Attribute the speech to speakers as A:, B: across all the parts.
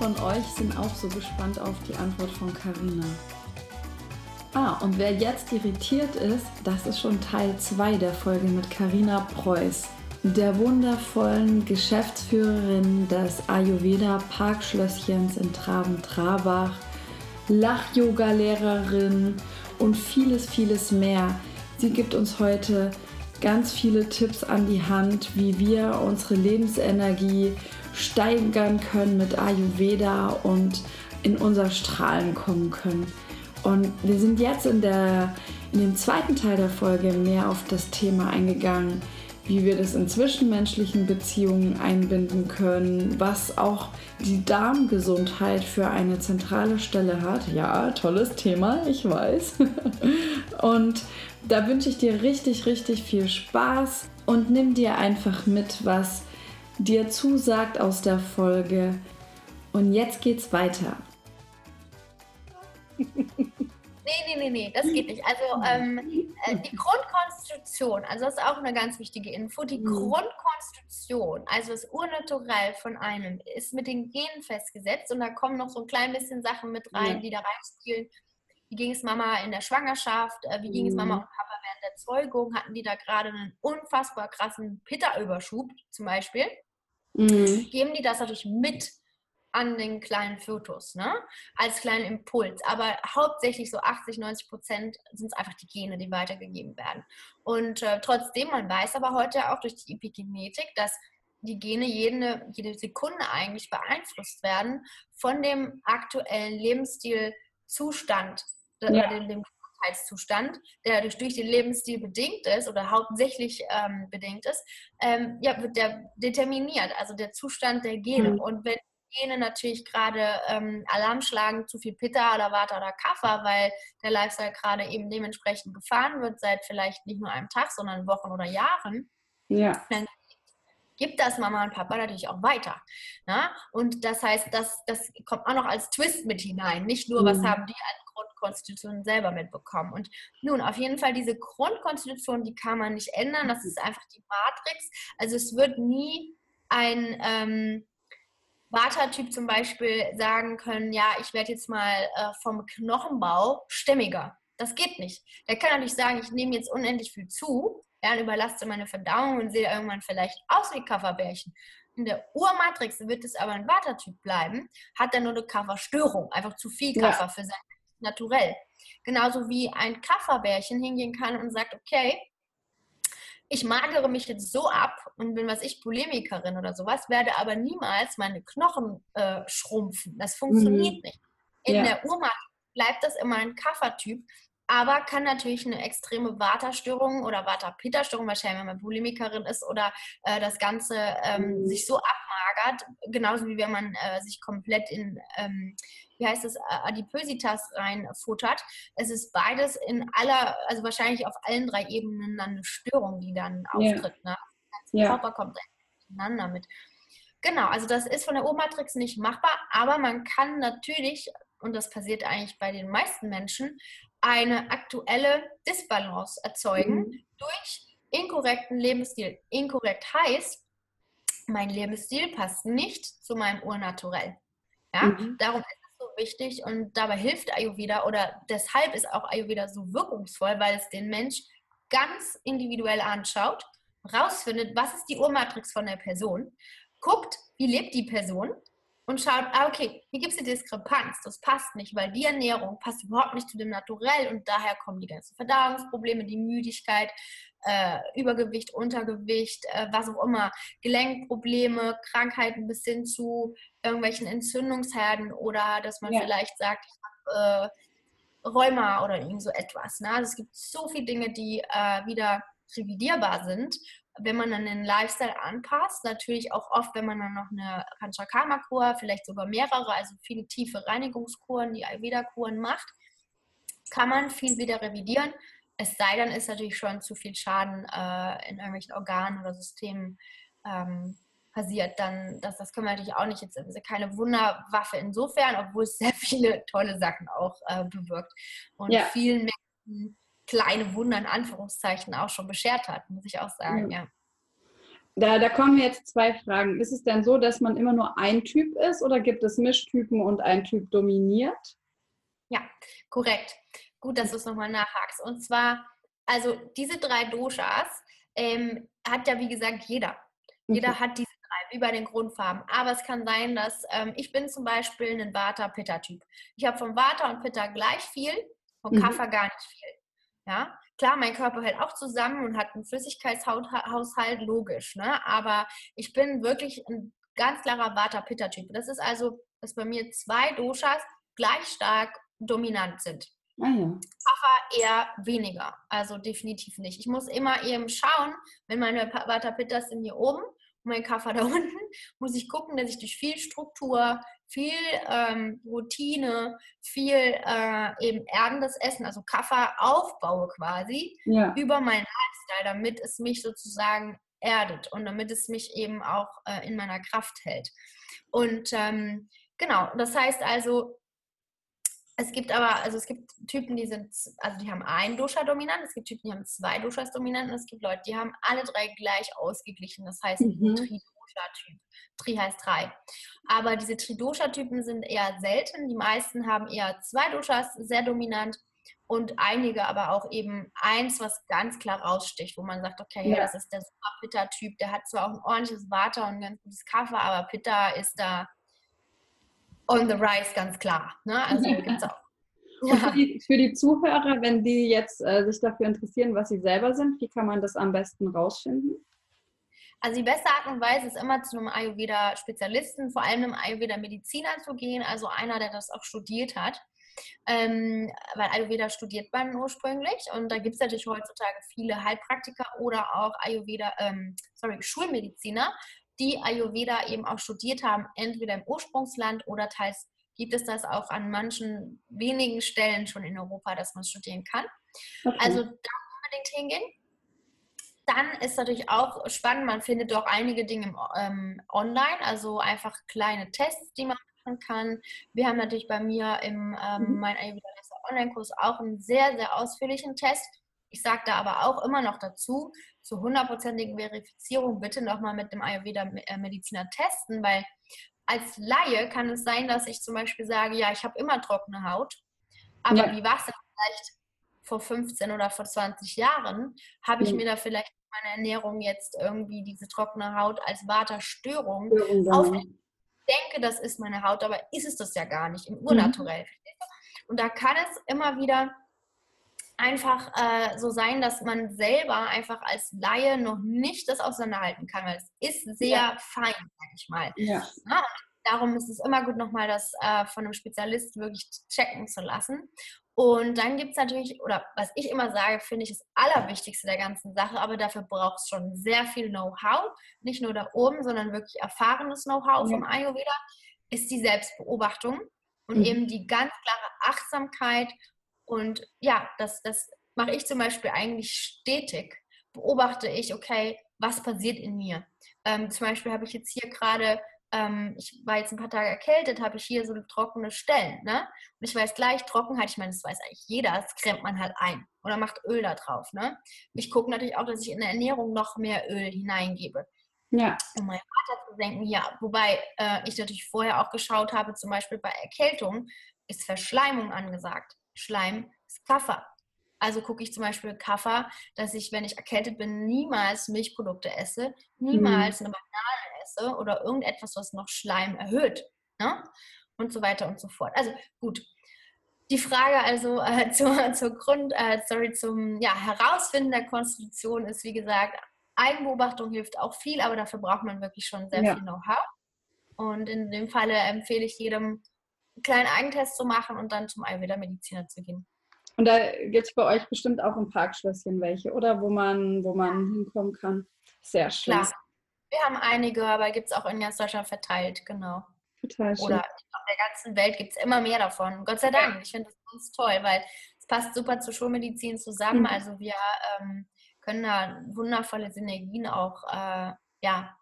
A: von euch sind auch so gespannt auf die Antwort von Karina. Ah, und wer jetzt irritiert ist, das ist schon Teil 2 der Folge mit Karina Preuß, der wundervollen Geschäftsführerin des Ayurveda Parkschlösschens in Traben-Trabach, Lach-Yoga-Lehrerin und vieles, vieles mehr. Sie gibt uns heute ganz viele Tipps an die Hand, wie wir unsere Lebensenergie steigern können mit Ayurveda und in unser Strahlen kommen können. Und wir sind jetzt in, der, in dem zweiten Teil der Folge mehr auf das Thema eingegangen, wie wir das in zwischenmenschlichen Beziehungen einbinden können, was auch die Darmgesundheit für eine zentrale Stelle hat. Ja, tolles Thema, ich weiß. Und da wünsche ich dir richtig, richtig viel Spaß und nimm dir einfach mit, was dir zusagt aus der Folge. Und jetzt geht's weiter.
B: Nee, nee, nee, nee, das geht nicht. Also ähm, äh, die Grundkonstitution, also das ist auch eine ganz wichtige Info, die mhm. Grundkonstitution, also das Urnaturell von einem, ist mit den Genen festgesetzt und da kommen noch so ein klein bisschen Sachen mit rein, ja. die da reinspielen. Wie ging es Mama in der Schwangerschaft? Äh, wie ging es Mama mhm. und Papa während der Zeugung? Hatten die da gerade einen unfassbar krassen Pitta-Überschub zum Beispiel? Mhm. Geben die das natürlich mit an den kleinen Fötus, ne? als kleinen Impuls. Aber hauptsächlich so 80, 90 Prozent sind es einfach die Gene, die weitergegeben werden. Und äh, trotzdem, man weiß aber heute auch durch die Epigenetik, dass die Gene jede, jede Sekunde eigentlich beeinflusst werden von dem aktuellen Lebensstilzustand, äh, ja. dem, dem Gesundheitszustand, der durch, durch den Lebensstil bedingt ist oder hauptsächlich ähm, bedingt ist, ähm, ja, wird der determiniert, also der Zustand der Gene. Mhm. Und wenn Gene natürlich gerade ähm, Alarm schlagen, zu viel Pitta oder Vata oder Kapha, weil der Lifestyle gerade eben dementsprechend gefahren wird, seit vielleicht nicht nur einem Tag, sondern Wochen oder Jahren. Ja. Dann gibt das Mama und Papa natürlich auch weiter. Na? Ne? Und das heißt, das, das kommt auch noch als Twist mit hinein. Nicht nur, was mhm. haben die als Grundkonstitution selber mitbekommen. Und nun, auf jeden Fall, diese Grundkonstitution, die kann man nicht ändern. Das ist einfach die Matrix. Also es wird nie ein... Ähm, Vata-Typ zum Beispiel sagen können, ja, ich werde jetzt mal äh, vom Knochenbau stämmiger. Das geht nicht. Der kann natürlich sagen, ich nehme jetzt unendlich viel zu, ja, und überlaste meine Verdauung und sehe irgendwann vielleicht aus wie Kafferbärchen. In der Urmatrix wird es aber ein Vata-Typ bleiben, hat er nur eine Kafferstörung, einfach zu viel Kaffer ja. für sein Naturell. Genauso wie ein Kafferbärchen hingehen kann und sagt, okay, ich magere mich jetzt so ab und bin, was ich, Polemikerin oder sowas, werde aber niemals meine Knochen äh, schrumpfen. Das funktioniert mhm. nicht. In ja. der Urmacht bleibt das immer ein Kaffertyp, aber kann natürlich eine extreme Vata-Störung oder Vata-Pitta-Störung, wahrscheinlich wenn man Polemikerin ist oder äh, das Ganze ähm, mhm. sich so abmagert, genauso wie wenn man äh, sich komplett in ähm, wie heißt es, Adipositas reinfuttert. Es ist beides in aller, also wahrscheinlich auf allen drei Ebenen dann eine Störung, die dann auftritt. Ja. Ne? Der ja. Körper kommt miteinander mit. Genau, also das ist von der Urmatrix nicht machbar, aber man kann natürlich, und das passiert eigentlich bei den meisten Menschen, eine aktuelle Disbalance erzeugen mhm. durch inkorrekten Lebensstil. Inkorrekt heißt, mein Lebensstil passt nicht zu meinem Urnaturell. Ja? Mhm. Darum ist wichtig und dabei hilft Ayurveda oder deshalb ist auch Ayurveda so wirkungsvoll, weil es den Mensch ganz individuell anschaut, rausfindet, was ist die Urmatrix von der Person, guckt, wie lebt die Person und schaut, ah, okay, hier gibt es eine Diskrepanz, das passt nicht, weil die Ernährung passt überhaupt nicht zu dem Naturell und daher kommen die ganzen Verdauungsprobleme, die Müdigkeit, äh, Übergewicht, Untergewicht, äh, was auch immer, Gelenkprobleme, Krankheiten bis hin zu irgendwelchen Entzündungsherden oder dass man ja. vielleicht sagt, ich habe äh, Rheuma oder irgend so etwas. Ne? Also es gibt so viele Dinge, die äh, wieder revidierbar sind, wenn man dann den Lifestyle anpasst. Natürlich auch oft, wenn man dann noch eine Panchakarma-Kur, vielleicht sogar mehrere, also viele tiefe Reinigungskuren, die Ayurveda-Kuren macht, kann man viel wieder revidieren. Es sei denn, ist natürlich schon zu viel Schaden äh, in irgendwelchen Organen oder Systemen ähm, passiert, dann das, das können wir natürlich auch nicht. Jetzt ist keine Wunderwaffe insofern, obwohl es sehr viele tolle Sachen auch äh, bewirkt und ja. vielen Menschen kleine Wunder in Anführungszeichen auch schon beschert hat, muss ich auch sagen, ja. ja.
A: Da, da kommen jetzt zwei Fragen. Ist es denn so, dass man immer nur ein Typ ist oder gibt es Mischtypen und ein Typ dominiert?
B: Ja, korrekt. Gut, dass du es nochmal nachhakst. Und zwar, also diese drei Doshas ähm, hat ja wie gesagt jeder. Jeder okay. hat diese drei, wie bei den Grundfarben. Aber es kann sein, dass ähm, ich bin zum Beispiel ein Vata-Pitta-Typ. Ich habe von Vata und Pitta gleich viel, von mhm. Kapha gar nicht viel. Ja, klar, mein Körper hält auch zusammen und hat einen Flüssigkeitshaushalt, logisch. Ne? Aber ich bin wirklich ein ganz klarer Vata-Pitta-Typ. Das ist also, dass bei mir zwei Doshas gleich stark dominant sind. Ah, ja. Eher weniger, also definitiv nicht. Ich muss immer eben schauen, wenn meine Vata Pittas sind hier oben mein Kapha da unten, muss ich gucken, dass ich durch viel Struktur, viel ähm, Routine, viel äh, eben erdendes Essen, also Kapha aufbaue quasi ja. über meinen Lifestyle, damit es mich sozusagen erdet und damit es mich eben auch äh, in meiner Kraft hält. Und ähm, genau, das heißt also, es gibt aber, also es gibt Typen, die sind, also die haben ein Dosha dominant, es gibt Typen, die haben zwei Doshas dominant und es gibt Leute, die haben alle drei gleich ausgeglichen. Das heißt mhm. Tridosha-Typ. Tri heißt drei. Aber diese Tridosha-Typen sind eher selten. Die meisten haben eher zwei Doshas sehr dominant und einige aber auch eben eins, was ganz klar raussticht, wo man sagt, okay, ja. das ist der super Pitta-Typ, der hat zwar auch ein ordentliches Vata und ein ganz gutes Kaffer, aber Pitta ist da on the rise, ganz klar. Ne? Also gibt's auch.
A: Ja. Für, die, für, die, Zuhörer, wenn die jetzt äh, sich dafür interessieren, was sie selber sind, wie kann man das am besten rausfinden?
B: Also die beste Art und Weise ist immer zu einem Ayurveda-Spezialisten, vor allem einem Ayurveda-Mediziner zu gehen, also einer, der das auch studiert hat. Ähm, weil Ayurveda studiert man ursprünglich und da gibt es natürlich heutzutage viele Heilpraktiker oder auch Ayurveda, ähm, sorry, Schulmediziner, die Ayurveda eben auch studiert haben, entweder im Ursprungsland oder teils gibt es das auch an manchen wenigen Stellen schon in Europa, dass man studieren kann. Okay. Also da unbedingt hingehen. Dann ist natürlich auch spannend, man findet auch einige Dinge ähm, online, also einfach kleine Tests, die man machen kann. Wir haben natürlich bei mir im ähm, mhm. mein Ayurveda Online-Kurs auch einen sehr, sehr ausführlichen Test. Ich sage da aber auch immer noch dazu, zur hundertprozentigen Verifizierung bitte nochmal mit dem Ayurveda-Mediziner testen, weil als Laie kann es sein, dass ich zum Beispiel sage, ja, ich habe immer trockene Haut, aber ja. wie war es denn vielleicht vor 15 oder vor 20 Jahren? Habe ich mhm. mir da vielleicht meine Ernährung jetzt irgendwie diese trockene Haut als Waterstörung ja, auf denke, das ist meine Haut, aber ist es das ja gar nicht im Urnaturell. Mhm. Und da kann es immer wieder einfach äh, so sein, dass man selber einfach als Laie noch nicht das auseinanderhalten kann, weil es ist sehr ja. fein, sag ich mal. Ja. ja darum ist es immer gut, nochmal das äh, von einem Spezialist wirklich checken zu lassen. Und dann gibt es natürlich, oder was ich immer sage, finde ich das Allerwichtigste der ganzen Sache, aber dafür braucht es schon sehr viel Know-how, nicht nur da oben, sondern wirklich erfahrenes Know-how ja. vom Ayurveda, ist die Selbstbeobachtung und mhm. eben die ganz klare Achtsamkeit und ja, das, das mache ich zum Beispiel eigentlich stetig. Beobachte ich, okay, was passiert in mir? Ähm, zum Beispiel habe ich jetzt hier gerade, ähm, ich war jetzt ein paar Tage erkältet, habe ich hier so trockene Stellen. Ne? Und ich weiß gleich, Trockenheit, ich meine, das weiß eigentlich jeder, das cremt man halt ein oder macht Öl da drauf. Ne? Ich gucke natürlich auch, dass ich in der Ernährung noch mehr Öl hineingebe. Ja. Um meinen Vater zu senken, ja. Wobei äh, ich natürlich vorher auch geschaut habe, zum Beispiel bei Erkältung ist Verschleimung angesagt. Schleim ist Kaffer. Also gucke ich zum Beispiel Kaffer, dass ich, wenn ich erkältet bin, niemals Milchprodukte esse, niemals mhm. eine Banane esse oder irgendetwas, was noch Schleim erhöht. Ne? Und so weiter und so fort. Also gut. Die Frage also äh, zur, zur Grund, äh, sorry, zum ja, Herausfinden der Konstitution ist, wie gesagt, Eigenbeobachtung hilft auch viel, aber dafür braucht man wirklich schon sehr ja. viel Know-how. Und in dem Falle empfehle ich jedem, einen kleinen Eigentest zu machen und dann zum Ayurveda-Mediziner zu gehen.
A: Und da gibt es bei euch bestimmt auch im Parkschlösschen welche, oder? Wo man, wo man hinkommen kann. Sehr schön. Klar.
B: Wir haben einige, aber gibt es auch in ganz Deutschland verteilt, genau. Total schön. Oder in der ganzen Welt gibt es immer mehr davon. Gott sei Dank. Ich finde das ganz toll, weil es passt super zur Schulmedizin zusammen. Mhm. Also wir ähm, können da wundervolle Synergien auch äh, ja,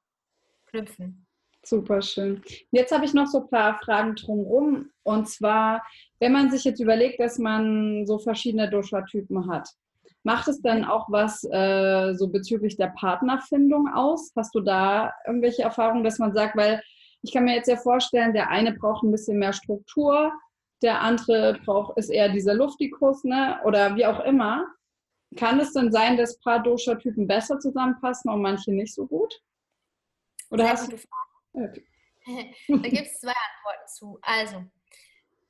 B: knüpfen.
A: Super schön. Jetzt habe ich noch so ein paar Fragen drumherum. Und zwar, wenn man sich jetzt überlegt, dass man so verschiedene Dosha-Typen hat, macht es dann auch was äh, so bezüglich der Partnerfindung aus? Hast du da irgendwelche Erfahrungen, dass man sagt, weil ich kann mir jetzt ja vorstellen, der eine braucht ein bisschen mehr Struktur, der andere braucht, ist eher dieser Luftikus, ne? Oder wie auch immer. Kann es denn sein, dass paar Dosha-Typen besser zusammenpassen und manche nicht so gut?
B: Oder hast du. Okay. da gibt es zwei Antworten zu. Also,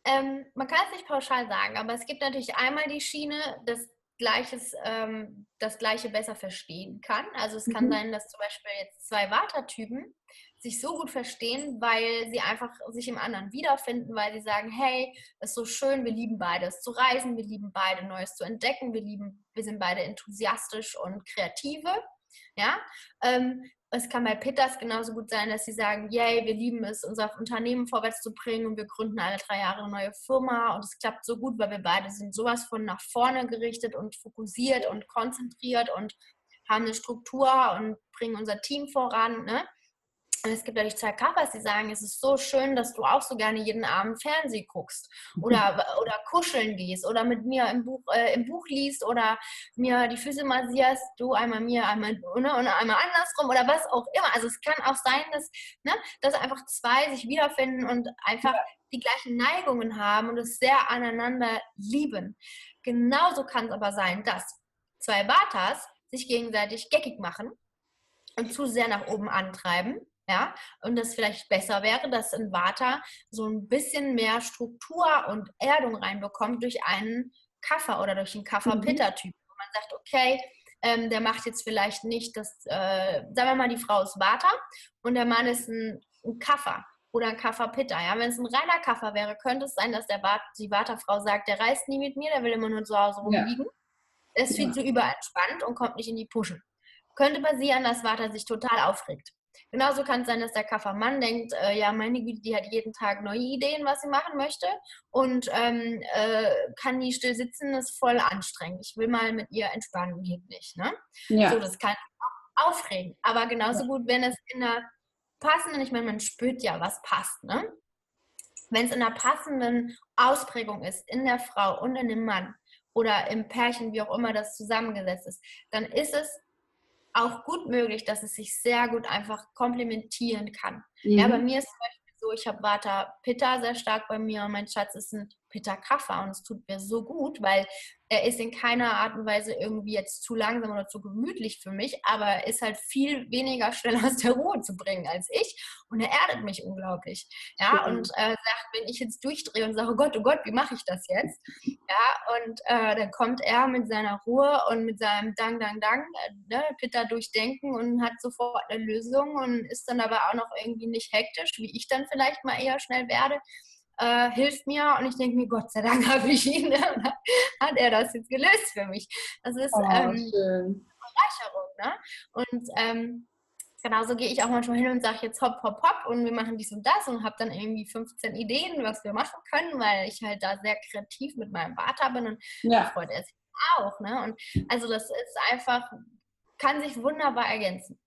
B: ähm, man kann es nicht pauschal sagen, aber es gibt natürlich einmal die Schiene, dass Gleiches, ähm, das Gleiche besser verstehen kann. Also es kann mhm. sein, dass zum Beispiel jetzt zwei Vata-Typen sich so gut verstehen, weil sie einfach sich im anderen wiederfinden, weil sie sagen, hey, es ist so schön, wir lieben beides zu reisen, wir lieben beide Neues zu entdecken, wir lieben, wir sind beide enthusiastisch und kreative. Ja, ähm, es kann bei Peters genauso gut sein, dass sie sagen, yay, wir lieben es, unser Unternehmen vorwärts zu bringen und wir gründen alle drei Jahre eine neue Firma und es klappt so gut, weil wir beide sind sowas von nach vorne gerichtet und fokussiert und konzentriert und haben eine Struktur und bringen unser Team voran. Ne? Und es gibt natürlich zwei Kaffers, die sagen, es ist so schön, dass du auch so gerne jeden Abend Fernsehen guckst oder, oder kuscheln gehst oder mit mir im Buch, äh, im Buch liest oder mir die Füße massierst, du einmal mir, einmal ne, und einmal andersrum oder was auch immer. Also es kann auch sein, dass, ne, dass einfach zwei sich wiederfinden und einfach die gleichen Neigungen haben und es sehr aneinander lieben. Genauso kann es aber sein, dass zwei Vatas sich gegenseitig geckig machen und zu sehr nach oben antreiben ja, und das vielleicht besser wäre, dass ein Vata so ein bisschen mehr Struktur und Erdung reinbekommt durch einen Kaffer oder durch einen Kaffer-Pitter-Typ. Mhm. Wo man sagt, okay, ähm, der macht jetzt vielleicht nicht das, äh, sagen wir mal, die Frau ist Vata und der Mann ist ein, ein Kaffer oder ein Kaffer-Pitter. Ja? Wenn es ein reiner Kaffer wäre, könnte es sein, dass der Vata, die Vata-Frau sagt, der reist nie mit mir, der will immer nur zu Hause rumliegen. Ja. Ist viel ja. zu überentspannt und kommt nicht in die Puschen. Könnte passieren, dass Vata sich total aufregt. Genauso kann es sein, dass der Kaffermann denkt, äh, ja, meine Güte, die hat jeden Tag neue Ideen, was sie machen möchte und ähm, äh, kann nie still sitzen, ist voll anstrengend. Ich will mal mit ihr entspannen, geht nicht. Ne? Ja. So, das kann auch aufregen. Aber genauso gut, wenn es in einer passenden, ich meine, man spürt ja, was passt. Ne? Wenn es in einer passenden Ausprägung ist, in der Frau und in dem Mann oder im Pärchen, wie auch immer das zusammengesetzt ist, dann ist es auch gut möglich, dass es sich sehr gut einfach komplementieren kann. Mhm. Ja, bei mir ist zum Beispiel so, ich habe Vata Pitta sehr stark bei mir und mein Schatz ist ein Pitta Kapha und es tut mir so gut, weil er ist in keiner Art und Weise irgendwie jetzt zu langsam oder zu gemütlich für mich, aber er ist halt viel weniger schnell aus der Ruhe zu bringen als ich und er erdet mich unglaublich. Ja, mhm. und äh, sagt, wenn ich jetzt durchdrehe und sage, oh Gott, oh Gott, wie mache ich das jetzt? Ja, und äh, dann kommt er mit seiner Ruhe und mit seinem Dang, Dang, Dang, äh, ne, Pitter durchdenken und hat sofort eine Lösung und ist dann aber auch noch irgendwie nicht hektisch, wie ich dann vielleicht mal eher schnell werde äh, hilft mir und ich denke mir, Gott sei Dank habe ich ihn, ne? hat er das jetzt gelöst für mich. Das ist oh, ähm, Bereicherung. Ne? Und ähm, genauso gehe ich auch manchmal hin und sage jetzt hopp, hopp, hopp und wir machen dies und das und habe dann irgendwie 15 Ideen, was wir machen können, weil ich halt da sehr kreativ mit meinem Vater bin und ja. freut er sich auch. Ne? Und also das ist einfach, kann sich wunderbar ergänzen.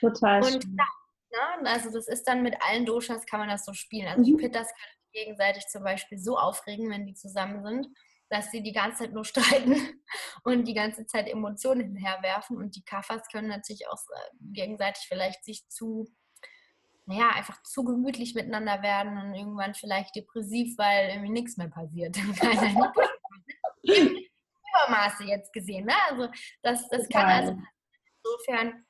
A: Total.
B: Und klar, ne? also das ist dann mit allen Doshas kann man das so spielen. Also mhm. die Pittas können gegenseitig zum Beispiel so aufregen, wenn die zusammen sind, dass sie die ganze Zeit nur streiten und die ganze Zeit Emotionen hinherwerfen. Und die Kaffers können natürlich auch äh, gegenseitig vielleicht sich zu, naja, einfach zu gemütlich miteinander werden und irgendwann vielleicht depressiv, weil irgendwie nichts mehr passiert. Übermaße jetzt gesehen. Ne? Also das, das kann also insofern,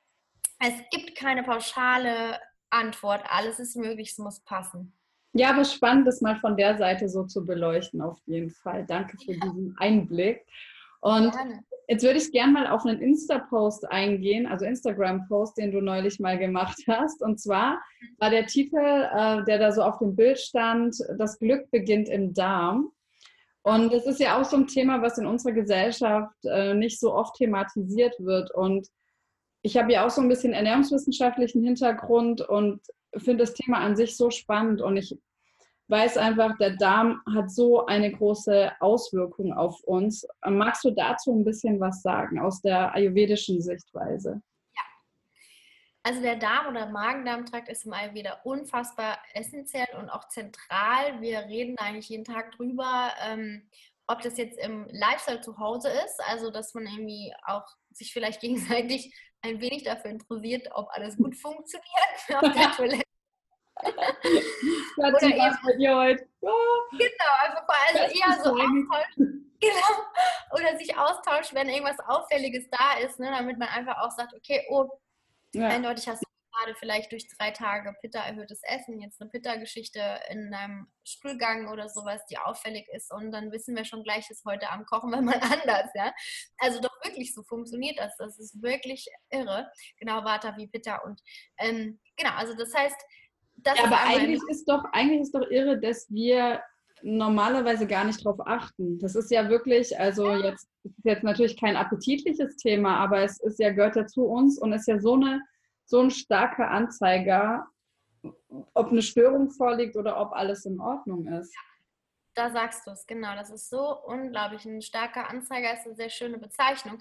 B: es gibt keine pauschale Antwort. Alles ist möglich, es muss passen.
A: Ja, aber spannend, das mal von der Seite so zu beleuchten, auf jeden Fall. Danke für ja. diesen Einblick. Und Gerne. jetzt würde ich gerne mal auf einen Insta-Post eingehen, also Instagram-Post, den du neulich mal gemacht hast. Und zwar war der Titel, äh, der da so auf dem Bild stand, Das Glück beginnt im Darm. Und das ist ja auch so ein Thema, was in unserer Gesellschaft äh, nicht so oft thematisiert wird. Und ich habe ja auch so ein bisschen ernährungswissenschaftlichen Hintergrund und finde das Thema an sich so spannend und ich weiß einfach, der Darm hat so eine große Auswirkung auf uns. Magst du dazu ein bisschen was sagen aus der ayurvedischen Sichtweise?
B: Ja. Also der Darm oder Magen-Darm-Trakt ist im Ayurveda unfassbar essentiell und auch zentral. Wir reden eigentlich jeden Tag drüber. Ähm, ob das jetzt im Lifestyle zu Hause ist, also dass man irgendwie auch sich vielleicht gegenseitig ein wenig dafür interessiert, ob alles gut funktioniert auf der Toilette.
A: Oder eben, bei dir heute.
B: Genau, also vor allem eher so austauschen. Genau. Oder sich austauschen, wenn irgendwas Auffälliges da ist, ne, damit man einfach auch sagt, okay, oh, ja. eindeutig hast du gerade vielleicht durch drei Tage Pitta erhöhtes Essen, jetzt eine Pitta-Geschichte in einem Stuhlgang oder sowas, die auffällig ist und dann wissen wir schon gleich, dass heute Abend kochen wir mal anders, ja. Also doch wirklich so funktioniert das. Das ist wirklich irre. Genau, Vata wie Pitta und ähm, genau, also das heißt, das
A: ja, aber eigentlich ist doch eigentlich ist doch irre, dass wir normalerweise gar nicht drauf achten. Das ist ja wirklich, also jetzt ist jetzt natürlich kein appetitliches Thema, aber es ist ja gehört ja zu uns und ist ja so eine so ein starker Anzeiger, ob eine Störung vorliegt oder ob alles in Ordnung ist.
B: Da sagst du es, genau. Das ist so unglaublich. Ein starker Anzeiger ist eine sehr schöne Bezeichnung.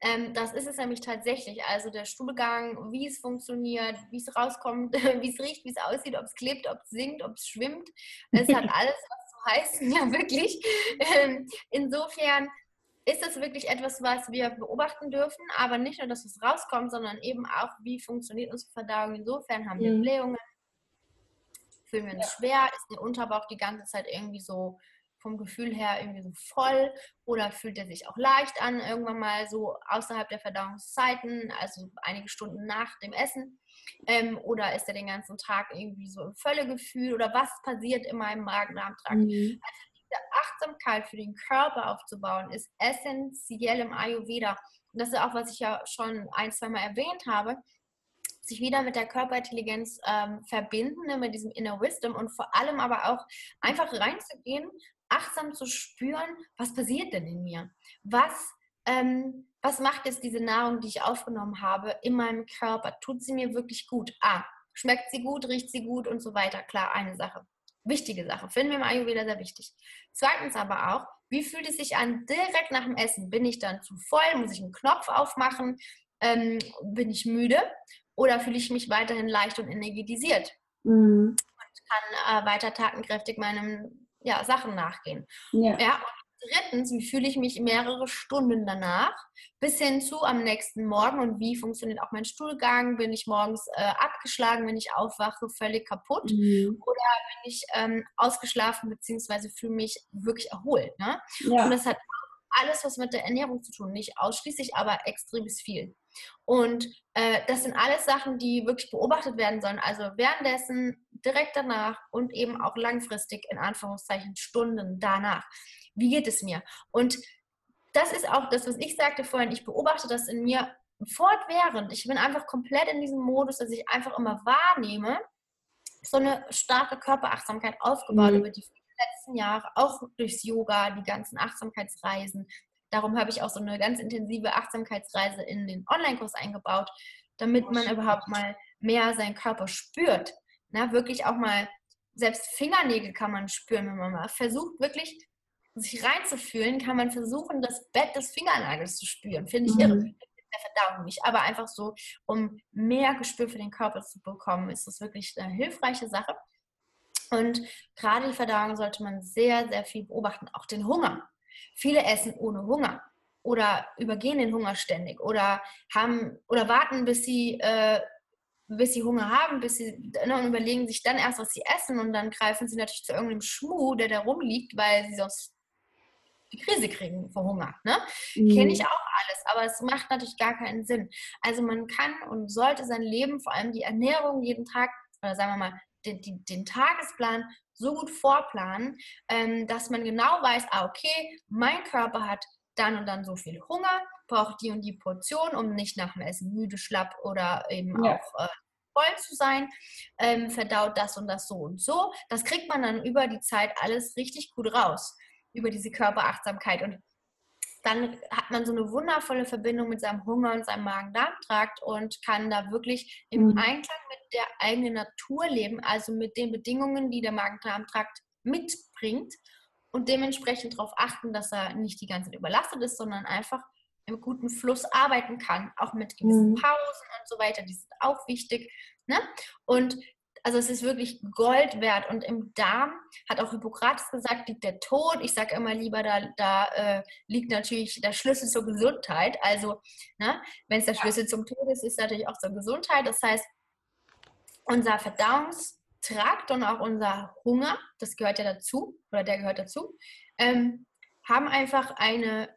B: Ähm, das ist es nämlich tatsächlich. Also der Stuhlgang, wie es funktioniert, wie es rauskommt, wie es riecht, wie es aussieht, ob es klebt, ob es singt, ob es schwimmt. Es hat alles was zu heißen, ja wirklich. Ähm, insofern ist das wirklich etwas, was wir beobachten dürfen, aber nicht nur, dass es rauskommt, sondern eben auch, wie funktioniert unsere Verdauung. Insofern haben wir mhm. Blähungen, fühlen wir uns ja. schwer, ist der Unterbauch die ganze Zeit irgendwie so vom Gefühl her irgendwie so voll oder fühlt er sich auch leicht an, irgendwann mal so außerhalb der Verdauungszeiten, also einige Stunden nach dem Essen? Ähm, oder ist er den ganzen Tag irgendwie so im Völlegefühl oder was passiert in meinem Magen-Darm-Trakt? Mhm. Also Achtsamkeit für den Körper aufzubauen, ist essentiell im Ayurveda. Und das ist auch, was ich ja schon ein, zwei Mal erwähnt habe, sich wieder mit der Körperintelligenz ähm, verbinden, ne, mit diesem Inner Wisdom und vor allem aber auch einfach reinzugehen, achtsam zu spüren, was passiert denn in mir? Was, ähm, was macht jetzt diese Nahrung, die ich aufgenommen habe, in meinem Körper? Tut sie mir wirklich gut? Ah, schmeckt sie gut, riecht sie gut und so weiter? Klar, eine Sache. Wichtige Sache. Finden wir im Ayurveda sehr wichtig. Zweitens aber auch, wie fühlt es sich an direkt nach dem Essen? Bin ich dann zu voll? Muss ich einen Knopf aufmachen? Ähm, bin ich müde? Oder fühle ich mich weiterhin leicht und energetisiert? Mhm. Und kann äh, weiter tatenkräftig meinen ja, Sachen nachgehen. Ja. ja drittens, wie fühle ich mich mehrere Stunden danach, bis hin zu am nächsten Morgen und wie funktioniert auch mein Stuhlgang? Bin ich morgens äh, abgeschlagen, wenn ich aufwache, völlig kaputt? Mhm. Oder bin ich ähm, ausgeschlafen bzw. fühle mich wirklich erholt? Ne? Ja. Und das hat alles was mit der Ernährung zu tun. Nicht ausschließlich, aber extrem viel. Und äh, das sind alles Sachen, die wirklich beobachtet werden sollen. Also währenddessen, direkt danach und eben auch langfristig, in Anführungszeichen, Stunden danach wie geht es mir? Und das ist auch das, was ich sagte vorhin, ich beobachte das in mir fortwährend. Ich bin einfach komplett in diesem Modus, dass ich einfach immer wahrnehme, so eine starke Körperachtsamkeit aufgebaut mhm. über die letzten Jahre, auch durchs Yoga, die ganzen Achtsamkeitsreisen. Darum habe ich auch so eine ganz intensive Achtsamkeitsreise in den Online-Kurs eingebaut, damit man überhaupt mal mehr seinen Körper spürt. Na, wirklich auch mal, selbst Fingernägel kann man spüren, wenn man mal versucht, wirklich sich reinzufühlen, kann man versuchen, das Bett des Fingernagels zu spüren. Finde ich mhm. irre. Der Verdauung nicht. Aber einfach so, um mehr Gespür für den Körper zu bekommen, ist das wirklich eine hilfreiche Sache. Und gerade die Verdauung sollte man sehr, sehr viel beobachten. Auch den Hunger. Viele essen ohne Hunger oder übergehen den Hunger ständig oder haben oder warten, bis sie äh, bis sie Hunger haben, bis sie ne, und überlegen sich dann erst, was sie essen und dann greifen sie natürlich zu irgendeinem Schmuh, der da rumliegt, weil sie sonst die Krise kriegen vor Hunger. Ne? Mhm. Kenne ich auch alles, aber es macht natürlich gar keinen Sinn. Also man kann und sollte sein Leben, vor allem die Ernährung jeden Tag, oder sagen wir mal, den, den, den Tagesplan so gut vorplanen, ähm, dass man genau weiß, ah, okay, mein Körper hat dann und dann so viel Hunger, braucht die und die Portion, um nicht nach dem Essen müde, schlapp oder eben ja. auch äh, voll zu sein, ähm, verdaut das und das so und so. Das kriegt man dann über die Zeit alles richtig gut raus über diese Körperachtsamkeit. Und dann hat man so eine wundervolle Verbindung mit seinem Hunger und seinem Magen-Darm-Trakt und kann da wirklich im mhm. Einklang mit der eigenen Natur leben, also mit den Bedingungen, die der Magen-Darm-Trakt mitbringt und dementsprechend darauf achten, dass er nicht die ganze Zeit überlastet ist, sondern einfach im guten Fluss arbeiten kann, auch mit gewissen mhm. Pausen und so weiter. Die sind auch wichtig. Ne? Und also es ist wirklich Gold wert. Und im Darm hat auch Hippokrates gesagt, liegt der Tod. Ich sage immer lieber, da, da äh, liegt natürlich der Schlüssel zur Gesundheit. Also, ne, wenn es der Schlüssel zum Tod ist, ist es natürlich auch zur Gesundheit. Das heißt, unser Verdauungstrakt und auch unser Hunger, das gehört ja dazu, oder der gehört dazu, ähm, haben einfach eine,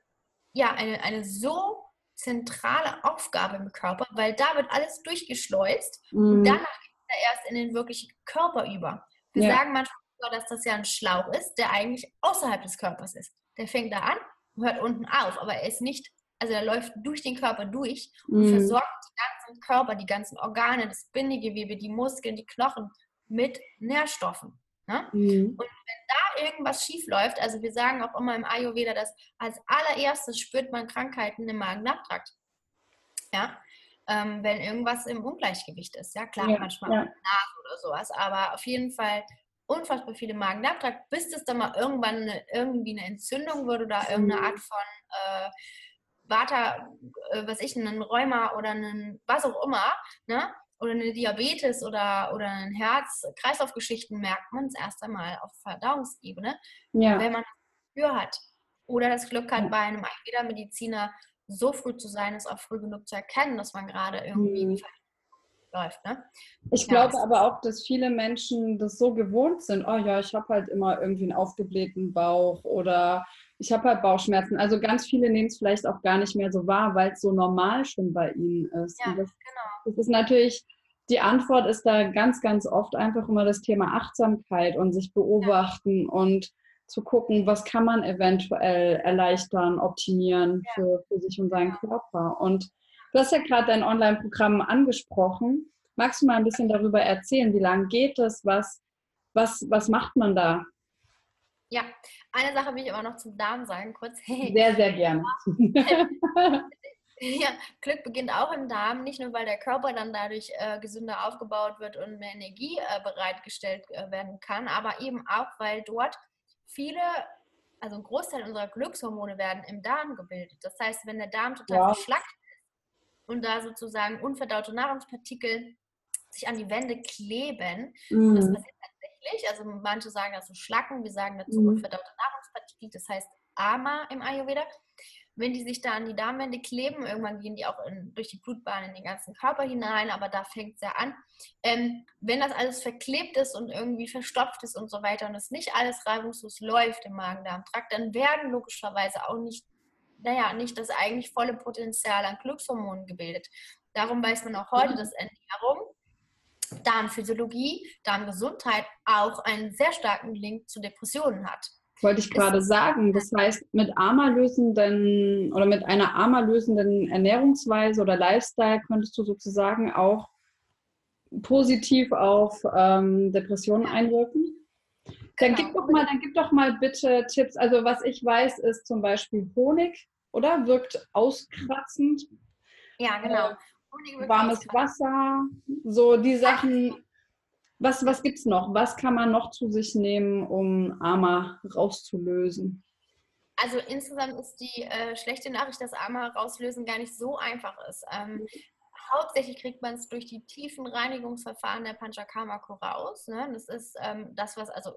B: ja, eine, eine so zentrale Aufgabe im Körper, weil da wird alles durchgeschleust mhm. und danach erst in den wirklichen Körper über. Wir ja. sagen manchmal, dass das ja ein Schlauch ist, der eigentlich außerhalb des Körpers ist. Der fängt da an und hört unten auf, aber er ist nicht, also er läuft durch den Körper durch und mhm. versorgt den ganzen Körper, die ganzen Organe, das Bindegewebe, die Muskeln, die Knochen mit Nährstoffen. Ne? Mhm. Und wenn da irgendwas schief läuft, also wir sagen auch immer im Ayurveda, dass als allererstes spürt man Krankheiten im Magen-Darm-Trakt. Ja, ähm, wenn irgendwas im Ungleichgewicht ist. Ja, klar, ja, manchmal ja. nach oder sowas, aber auf jeden Fall unfassbar viele Magen-Darm-Trakt, bis es dann mal irgendwann eine, irgendwie eine Entzündung wird oder irgendeine mhm. Art von äh, Vata, äh, was ich, einen Rheuma oder einen was auch immer, ne? oder eine Diabetes oder, oder ein Herz-Kreislauf-Geschichten merkt man es erst einmal auf Verdauungsebene, ja. wenn man das Gefühl hat. Oder das Glück hat, bei einem Ayurveda-Mediziner so früh zu sein, ist auch früh genug zu erkennen, dass man gerade irgendwie mhm. läuft. Ne?
A: Ich ja, glaube aber auch, dass viele Menschen das so gewohnt sind, oh ja, ich habe halt immer irgendwie einen aufgeblähten Bauch oder ich habe halt Bauchschmerzen. Also ganz viele nehmen es vielleicht auch gar nicht mehr so wahr, weil es so normal schon bei ihnen ist. Ja, das, genau. Das ist natürlich, die Antwort ist da ganz, ganz oft einfach immer das Thema Achtsamkeit und sich beobachten ja. und zu gucken, was kann man eventuell erleichtern, optimieren ja. für, für sich und seinen Körper. Und du hast ja gerade dein Online-Programm angesprochen. Magst du mal ein bisschen darüber erzählen? Wie lange geht es? Was, was, was macht man da?
B: Ja, eine Sache will ich aber noch zum Darm sagen, kurz.
A: Sehr, sehr gerne.
B: Ja, Glück beginnt auch im Darm, nicht nur weil der Körper dann dadurch äh, gesünder aufgebaut wird und mehr Energie äh, bereitgestellt äh, werden kann, aber eben auch, weil dort viele, also ein Großteil unserer Glückshormone werden im Darm gebildet. Das heißt, wenn der Darm total ja. verschlackt ist und da sozusagen unverdaute Nahrungspartikel sich an die Wände kleben, mhm. das passiert tatsächlich, also manche sagen dazu Schlacken, wir sagen dazu mhm. unverdaute Nahrungspartikel, das heißt Ama im Ayurveda wenn die sich da an die Darmwände kleben, irgendwann gehen die auch in, durch die Blutbahn in den ganzen Körper hinein, aber da fängt es ja an. Ähm, wenn das alles verklebt ist und irgendwie verstopft ist und so weiter und es nicht alles reibungslos läuft im Magen-Darm-Trakt, dann werden logischerweise auch nicht, naja, nicht das eigentlich volle Potenzial an Glückshormonen gebildet. Darum weiß man auch heute, dass Ernährung Darmphysiologie, Darmgesundheit auch einen sehr starken Link zu Depressionen hat.
A: Wollte ich gerade sagen. Das heißt, mit armerlösenden oder mit einer armerlösenden Ernährungsweise oder Lifestyle könntest du sozusagen auch positiv auf ähm, Depressionen einwirken. Dann genau. gib doch mal, dann gib doch mal bitte Tipps. Also was ich weiß, ist zum Beispiel Honig, oder? Wirkt auskratzend.
B: Ja, genau.
A: Äh, warmes Wasser, so die Sachen. Was, was gibt es noch? Was kann man noch zu sich nehmen, um AMA rauszulösen?
B: Also insgesamt ist die äh, schlechte Nachricht, dass AMA rauslösen gar nicht so einfach ist. Ähm, hauptsächlich kriegt man es durch die tiefen Reinigungsverfahren der Panchakarma raus. Ne? Das ist ähm, das, was, also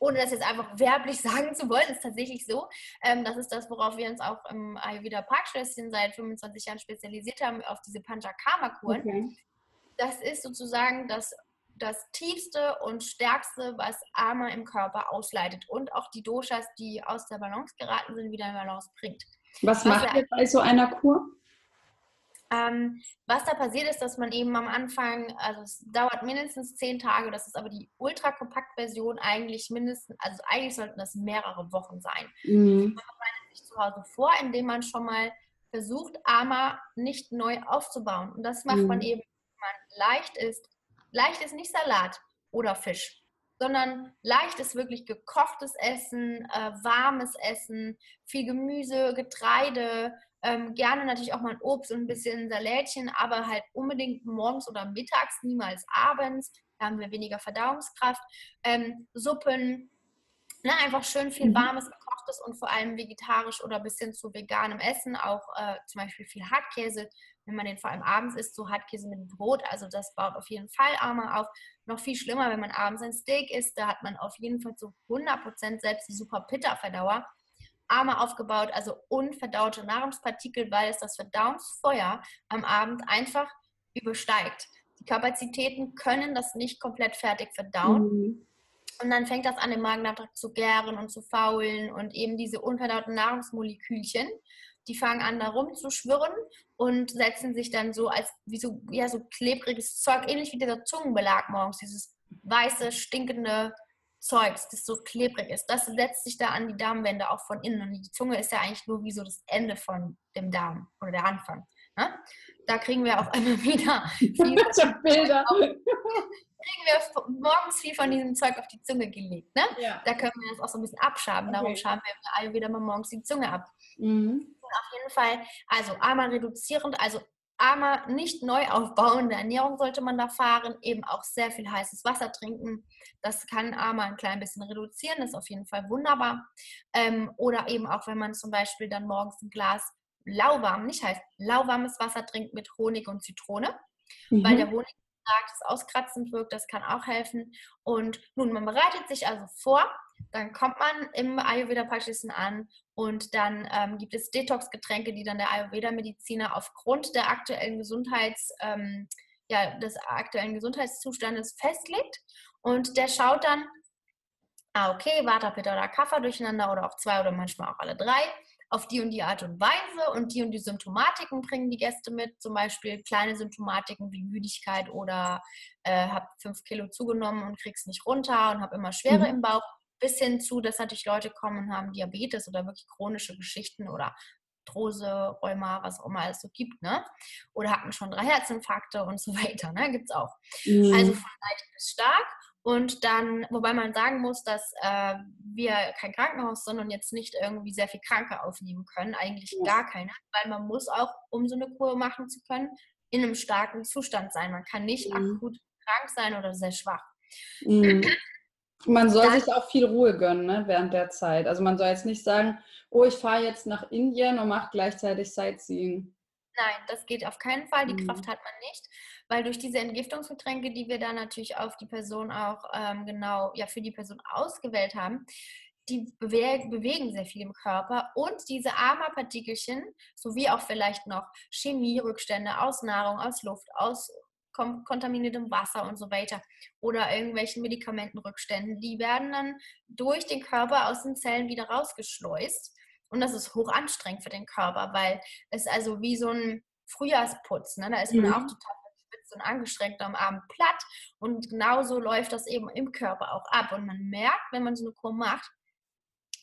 B: ohne das jetzt einfach werblich sagen zu wollen, ist tatsächlich so. Ähm, das ist das, worauf wir uns auch im Ayurveda Parkschlösschen seit 25 Jahren spezialisiert haben, auf diese Panchakarma-Kuren. Okay. Das ist sozusagen das das tiefste und stärkste, was Ama im Körper ausleitet und auch die Doshas, die aus der Balance geraten sind, wieder in Balance bringt.
A: Was, was macht ihr bei so einer Kur?
B: Ähm, was da passiert ist, dass man eben am Anfang, also es dauert mindestens zehn Tage, das ist aber die ultra-kompakt-Version eigentlich mindestens, also eigentlich sollten das mehrere Wochen sein. Mhm. Man bereitet sich zu Hause vor, indem man schon mal versucht, Ama nicht neu aufzubauen. Und das macht mhm. man eben, wenn man leicht ist, leicht ist nicht Salat oder Fisch, sondern leicht ist wirklich gekochtes Essen, äh, warmes Essen, viel Gemüse, Getreide, ähm, gerne natürlich auch mal ein Obst und ein bisschen Salätchen, aber halt unbedingt morgens oder mittags, niemals abends. Da haben wir weniger Verdauungskraft. Ähm, Suppen, ne, einfach schön viel mhm. warmes, gekochtes gekochtes und vor allem vegetarisch oder bis hin zu veganem Essen, auch äh, zum Beispiel viel Hartkäse, wenn man den vor allem abends isst, so Hartkäse mit Brot, also das baut auf jeden Fall Arme auf. Noch viel schlimmer, wenn man abends ein Steak isst, da hat man auf jeden Fall zu 100% selbst die super Pitta-Verdauer Arme aufgebaut, also unverdaute Nahrungspartikel, weil es das Verdauungsfeuer am Abend einfach übersteigt. Die Kapazitäten können das nicht komplett fertig verdauen. Mhm. Und dann fängt das an, im Magenabtrag zu gären und zu faulen und eben diese unverdauten Nahrungsmolekülchen, die fangen an, da rumzuschwirren und setzen sich dann so als wie so, ja, so klebriges Zeug, ähnlich wie dieser Zungenbelag morgens, dieses weiße, stinkende Zeugs, das so klebrig ist. Das setzt sich da an die Darmwände auch von innen. Und die Zunge ist ja eigentlich nur wie so das Ende von dem Darm oder der Anfang. Ne? Da kriegen wir auf einmal wieder viel Bilder. kriegen wir morgens viel von diesem Zeug auf die Zunge gelegt. Ne? Ja. Da können wir das auch so ein bisschen abschaben. Okay. Darum schaben wir alle wieder mal morgens die Zunge ab. Mhm. Auf jeden Fall, also einmal reduzierend, also einmal nicht neu aufbauende Ernährung sollte man da fahren, eben auch sehr viel heißes Wasser trinken. Das kann einmal ein klein bisschen reduzieren, das ist auf jeden Fall wunderbar. Ähm, oder eben auch, wenn man zum Beispiel dann morgens ein Glas lauwarm, nicht heiß, lauwarmes Wasser trinkt mit Honig und Zitrone, mhm. weil der Honig das auskratzend wirkt, das kann auch helfen. Und nun, man bereitet sich also vor, dann kommt man im Ayurveda-Praxisen an und dann ähm, gibt es Detox-Getränke, die dann der Ayurveda-Mediziner aufgrund der aktuellen Gesundheits, ähm, ja, des aktuellen Gesundheitszustandes festlegt. Und der schaut dann, ah, okay, Vata, Pitta oder Kapha durcheinander oder auch zwei oder manchmal auch alle drei auf die und die Art und Weise und die und die Symptomatiken bringen die Gäste mit, zum Beispiel kleine Symptomatiken wie Müdigkeit oder äh, habe fünf Kilo zugenommen und krieg's nicht runter und habe immer Schwere mhm. im Bauch, bis hin zu, dass natürlich Leute kommen und haben Diabetes oder wirklich chronische Geschichten oder Arthrose, Rheuma, was auch immer es so gibt, ne? Oder hatten schon drei Herzinfarkte und so weiter, ne? Gibt es auch. Mhm. Also von leicht bis stark. Und dann, wobei man sagen muss, dass äh, wir kein Krankenhaus sind und jetzt nicht irgendwie sehr viel Kranke aufnehmen können, eigentlich ja. gar keine, weil man muss auch, um so eine Kur machen zu können, in einem starken Zustand sein. Man kann nicht mhm. akut krank sein oder sehr schwach.
A: Man soll sich auch viel Ruhe gönnen ne, während der Zeit. Also man soll jetzt nicht sagen, oh, ich fahre jetzt nach Indien und mache gleichzeitig Sightseeing.
B: Nein, das geht auf keinen Fall. Die mhm. Kraft hat man nicht weil durch diese Entgiftungsgetränke, die wir da natürlich auf die Person auch ähm, genau, ja, für die Person ausgewählt haben, die bewegen sehr viel im Körper und diese AMA-Partikelchen, sowie auch vielleicht noch Chemierückstände aus Nahrung, aus Luft, aus kontaminiertem Wasser und so weiter oder irgendwelchen Medikamentenrückständen, die werden dann durch den Körper aus den Zellen wieder rausgeschleust. Und das ist hoch anstrengend für den Körper, weil es also wie so ein Frühjahrsputz, ne? da ist man mhm. auch total verschwitzt und angestrengt am Abend platt. Und genauso läuft das eben im Körper auch ab. Und man merkt, wenn man so eine Kur macht,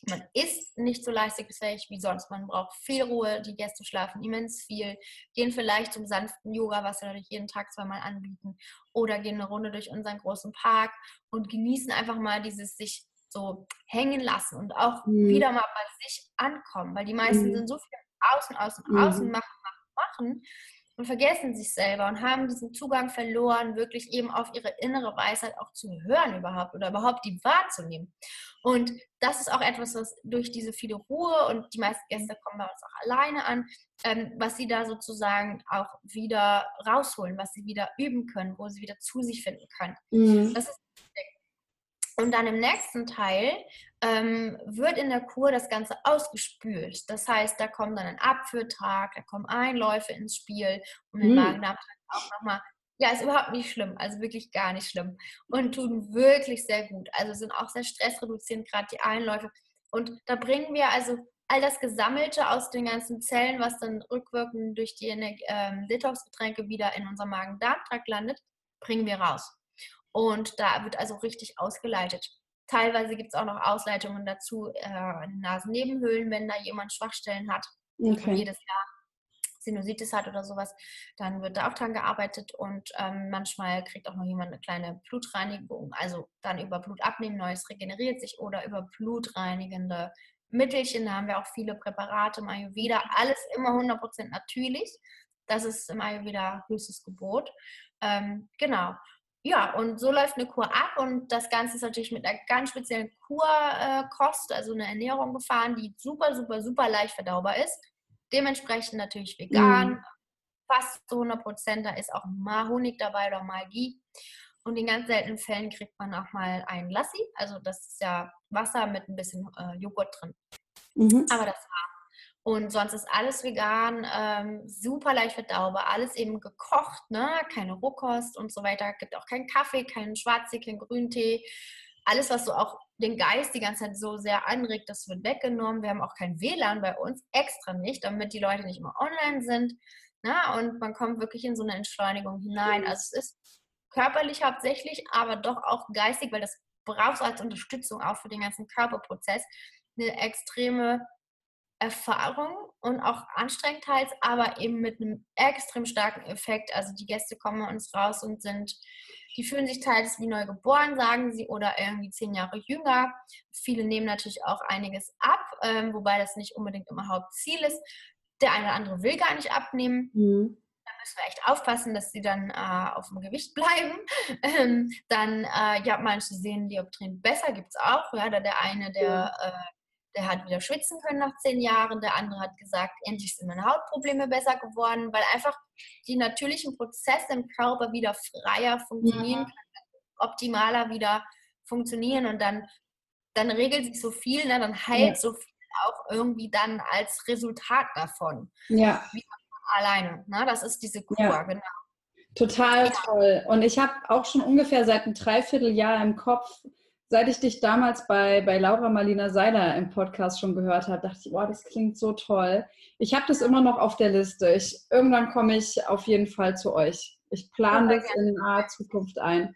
B: man ist nicht so leistungsfähig wie sonst. Man braucht viel Ruhe. Die Gäste schlafen immens viel, gehen vielleicht zum sanften Yoga, was wir natürlich jeden Tag zweimal anbieten, oder gehen eine Runde durch unseren großen Park und genießen einfach mal dieses sich so hängen lassen und auch mhm. wieder mal bei sich ankommen, weil die meisten mhm. sind so viel außen, außen, mhm. außen machen, machen, machen und vergessen sich selber und haben diesen Zugang verloren, wirklich eben auf ihre innere Weisheit auch zu hören überhaupt oder überhaupt die wahrzunehmen. Und das ist auch etwas, was durch diese viele Ruhe und die meisten Gäste kommen bei uns auch alleine an, ähm, was sie da sozusagen auch wieder rausholen, was sie wieder üben können, wo sie wieder zu sich finden können. Mhm. Das ist und dann im nächsten Teil ähm, wird in der Kur das Ganze ausgespült. Das heißt, da kommt dann ein Abführtrag, da kommen Einläufe ins Spiel, um den mhm. Magen-Darm-Trakt auch nochmal ja, ist überhaupt nicht schlimm, also wirklich gar nicht schlimm und tun wirklich sehr gut. Also sind auch sehr stressreduzierend, gerade die Einläufe. Und da bringen wir also all das Gesammelte aus den ganzen Zellen, was dann rückwirkend durch die ähm, Detox-Getränke wieder in unserem Magen-Darm-Trakt landet, bringen wir raus. Und da wird also richtig ausgeleitet. Teilweise gibt es auch noch Ausleitungen dazu äh, in Nasennebenhöhlen, wenn da jemand Schwachstellen hat. Okay. Jedes Jahr Sinusitis hat oder sowas, dann wird da auch dran gearbeitet und ähm, manchmal kriegt auch noch jemand eine kleine Blutreinigung, also dann über Blut abnehmen, neues regeneriert sich oder über blutreinigende Mittelchen, da haben wir auch viele Präparate im Ayurveda, alles immer 100% natürlich, das ist im Ayurveda höchstes Gebot. Ähm, genau. Ja, und so läuft eine Kur ab und das Ganze ist natürlich mit einer ganz speziellen Kurkost, äh, also eine Ernährung gefahren, die super, super, super leicht verdaubar ist. Dementsprechend natürlich vegan, mhm. fast zu 100 Prozent. Da ist auch mal Honig dabei oder mal Ghee. Und in ganz seltenen Fällen kriegt man auch mal ein Lassi. Also das ist ja Wasser mit ein bisschen äh, Joghurt drin. Mhm. Aber das war. Und sonst ist alles vegan, ähm, super leicht verdaubar, alles eben gekocht, ne? keine Rohkost und so weiter. Gibt auch keinen Kaffee, keinen Schwarztee, keinen Grüntee. Alles, was so auch den Geist die ganze Zeit so sehr anregt, das wird weggenommen. Wir haben auch kein WLAN bei uns, extra nicht, damit die Leute nicht immer online sind. Na, ne? und man kommt wirklich in so eine Entschleunigung hinein. Also es ist körperlich hauptsächlich, aber doch auch geistig, weil das brauchst du als Unterstützung auch für den ganzen Körperprozess. Eine extreme Erfahrung und auch anstrengend teils, aber eben mit einem extrem starken Effekt. Also die Gäste kommen uns raus und sind, die fühlen sich teils wie neu geboren, sagen sie, oder irgendwie zehn Jahre jünger. Viele nehmen natürlich auch einiges ab, ähm, wobei das nicht unbedingt immer Hauptziel ist. Der eine oder andere will gar nicht abnehmen. Mhm. Da müssen wir echt aufpassen, dass sie dann äh, auf dem Gewicht bleiben. Ähm, dann, äh, ja, manche sehen Dioptrien besser, gibt es auch. Ja, da der eine, der äh, der hat wieder schwitzen können nach zehn Jahren, der andere hat gesagt, endlich sind meine Hautprobleme besser geworden, weil einfach die natürlichen Prozesse im Körper wieder freier funktionieren, ja. optimaler wieder funktionieren und dann, dann regelt sich so viel, ne, dann heilt ja. so viel auch irgendwie dann als Resultat davon.
A: Ja.
B: Alleine. Ne? Das ist diese Kur, ja. genau.
A: Total toll. Und ich habe auch schon ungefähr seit einem Dreivierteljahr im Kopf, seit ich dich damals bei, bei Laura Marlina Seiler im Podcast schon gehört habe, dachte ich, boah, das klingt so toll. Ich habe das immer noch auf der Liste. Ich, irgendwann komme ich auf jeden Fall zu euch. Ich plane das in naher Zukunft ein.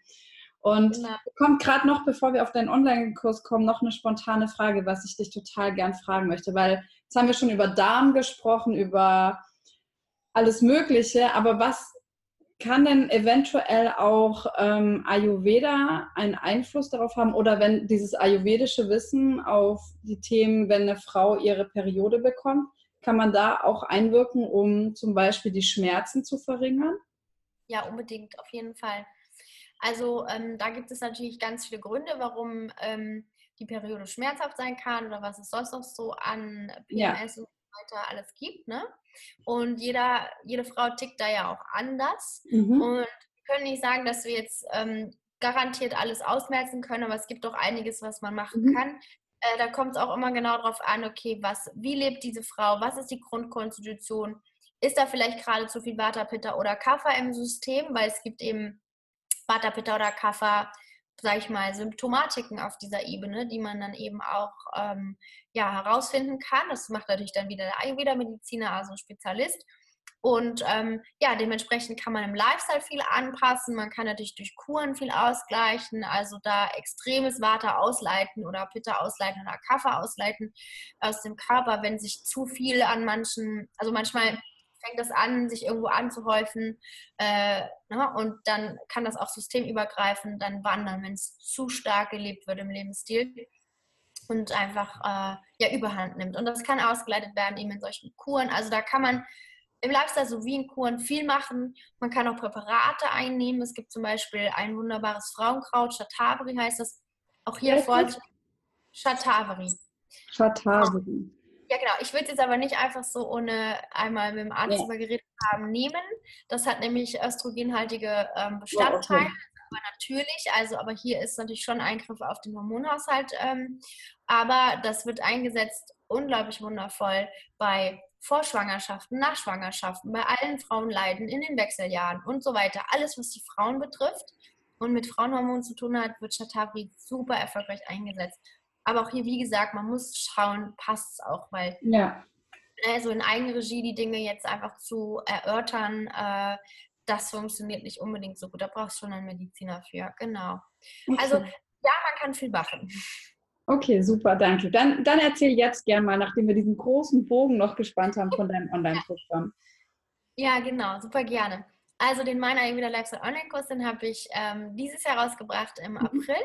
A: Und genau. kommt gerade noch, bevor wir auf deinen Online-Kurs kommen, noch eine spontane Frage, was ich dich total gern fragen möchte, weil jetzt haben wir schon über Darm gesprochen, über alles Mögliche, aber was kann denn eventuell auch ähm, Ayurveda einen Einfluss darauf haben oder wenn dieses ayurvedische Wissen auf die Themen, wenn eine Frau ihre Periode bekommt, kann man da auch einwirken, um zum Beispiel die Schmerzen zu verringern?
B: Ja, unbedingt, auf jeden Fall. Also ähm, da gibt es natürlich ganz viele Gründe, warum ähm, die Periode schmerzhaft sein kann oder was es sonst noch so an PMS ja. und weiter alles gibt. Ne? Und jeder, jede Frau tickt da ja auch anders. Mhm. Und wir können nicht sagen, dass wir jetzt ähm, garantiert alles ausmerzen können, aber es gibt doch einiges, was man machen mhm. kann. Äh, da kommt es auch immer genau darauf an, okay, was, wie lebt diese Frau, was ist die Grundkonstitution, ist da vielleicht gerade zu viel Vata, Pitta oder Kapha im System, weil es gibt eben Vata, Pitta oder Kapha sage ich mal, Symptomatiken auf dieser Ebene, die man dann eben auch ähm, ja, herausfinden kann. Das macht natürlich dann wieder der Ayurveda-Mediziner, also ein Spezialist. Und ähm, ja, dementsprechend kann man im Lifestyle viel anpassen. Man kann natürlich durch Kuren viel ausgleichen, also da extremes Vata ausleiten oder Pitta ausleiten oder Kaffer ausleiten aus dem Körper, wenn sich zu viel an manchen, also manchmal fängt das an, sich irgendwo anzuhäufen äh, ne? und dann kann das auch systemübergreifend dann wandern, wenn es zu stark gelebt wird im Lebensstil und einfach äh, ja Überhand nimmt. Und das kann ausgeleitet werden eben in solchen Kuren. Also da kann man im Lifestyle sowie in Kuren viel machen. Man kann auch Präparate einnehmen. Es gibt zum Beispiel ein wunderbares Frauenkraut, Shatavari heißt das. Auch hier vor Shatavari.
A: Shatavari.
B: Ja, genau. Ich würde es jetzt aber nicht einfach so, ohne einmal mit dem Arzt ja. geredet haben, nehmen. Das hat nämlich östrogenhaltige ähm, Bestandteile. Okay. Aber natürlich, also aber hier ist natürlich schon Eingriff auf den Hormonhaushalt. Ähm, aber das wird eingesetzt unglaublich wundervoll bei Vorschwangerschaften, Nachschwangerschaften, bei allen Frauenleiden, in den Wechseljahren und so weiter. Alles, was die Frauen betrifft und mit Frauenhormonen zu tun hat, wird Shatavari super erfolgreich eingesetzt. Aber auch hier, wie gesagt, man muss schauen, passt es auch, weil
A: ja.
B: also in Eigenregie die Dinge jetzt einfach zu erörtern, äh, das funktioniert nicht unbedingt so gut. Da brauchst du schon einen Mediziner für. Genau. Okay. Also ja, man kann viel machen.
A: Okay, super, danke. Dann, dann erzähl jetzt gerne mal, nachdem wir diesen großen Bogen noch gespannt haben von deinem Online-Programm.
B: Ja, genau, super gerne. Also den meiner Ayurveda Lifestyle Online-Kurs, den habe ich ähm, dieses Jahr rausgebracht im mhm. April.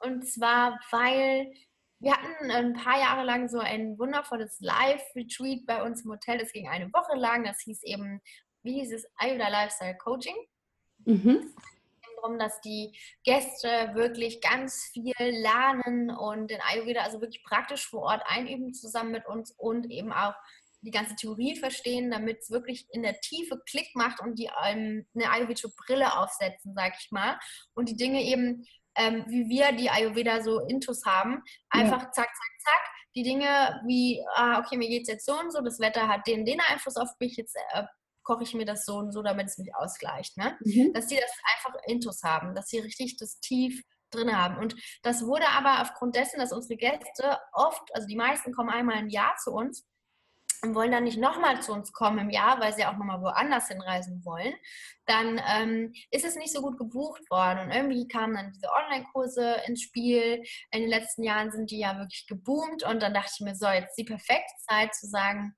B: Und zwar, weil wir hatten ein paar Jahre lang so ein wundervolles Live-Retreat bei uns im Hotel. Das ging eine Woche lang. Das hieß eben, wie hieß es, Ayurveda Lifestyle Coaching. Mhm. darum, dass die Gäste wirklich ganz viel lernen und den Ayurveda also wirklich praktisch vor Ort einüben zusammen mit uns und eben auch die ganze Theorie verstehen, damit es wirklich in der Tiefe Klick macht und die ähm, eine ayurvedische Brille aufsetzen, sag ich mal. Und die Dinge eben, ähm, wie wir die Ayurveda so intus haben, einfach ja. zack, zack, zack. Die Dinge wie, ah, okay, mir geht es jetzt so und so, das Wetter hat den, den Einfluss auf mich, jetzt äh, koche ich mir das so und so, damit es mich ausgleicht. Ne? Mhm. Dass die das einfach intus haben, dass sie richtig das tief drin haben. Und das wurde aber aufgrund dessen, dass unsere Gäste oft, also die meisten kommen einmal im Jahr zu uns, und wollen dann nicht nochmal zu uns kommen im Jahr, weil sie auch nochmal woanders hinreisen wollen, dann ähm, ist es nicht so gut gebucht worden. Und irgendwie kamen dann diese Online-Kurse ins Spiel. In den letzten Jahren sind die ja wirklich geboomt. Und dann dachte ich mir, so, jetzt die perfekte Zeit zu sagen,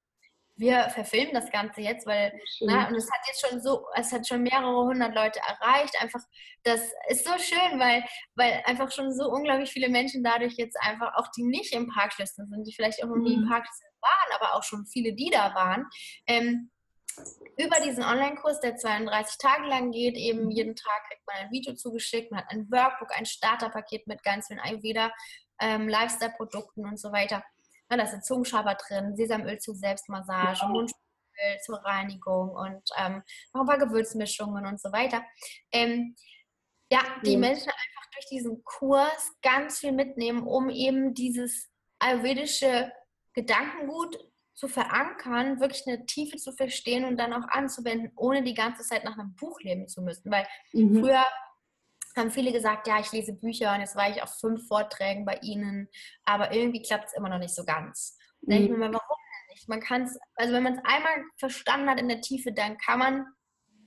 B: wir verfilmen das Ganze jetzt, weil na, ne, und es hat jetzt schon so, es hat schon mehrere hundert Leute erreicht. Einfach, das ist so schön, weil, weil einfach schon so unglaublich viele Menschen dadurch jetzt einfach, auch die nicht im Parkschlüssel sind, die vielleicht auch noch nie im mhm. Waren, aber auch schon viele, die da waren, ähm, über diesen Online-Kurs, der 32 Tage lang geht, eben mhm. jeden Tag kriegt man ein Video zugeschickt, man hat ein Workbook, ein Starterpaket mit ganz vielen Ayurveda, ähm, Lifestyle-Produkten und so weiter. Ja, da ist Zungenschaber drin, Sesamöl zur Selbstmassage, wow. Mundspülöl zur Reinigung und ähm, noch ein paar Gewürzmischungen und so weiter. Ähm, ja, die ja. Menschen einfach durch diesen Kurs ganz viel mitnehmen, um eben dieses ayurvedische Gedankengut zu verankern, wirklich eine Tiefe zu verstehen und dann auch anzuwenden, ohne die ganze Zeit nach einem Buch leben zu müssen. Weil mhm. früher haben viele gesagt, ja, ich lese Bücher und jetzt war ich auf fünf Vorträgen bei ihnen, aber irgendwie klappt es immer noch nicht so ganz. Mhm. denke ich mir mal, warum denn nicht? Man kann es, also wenn man es einmal verstanden hat in der Tiefe, dann kann man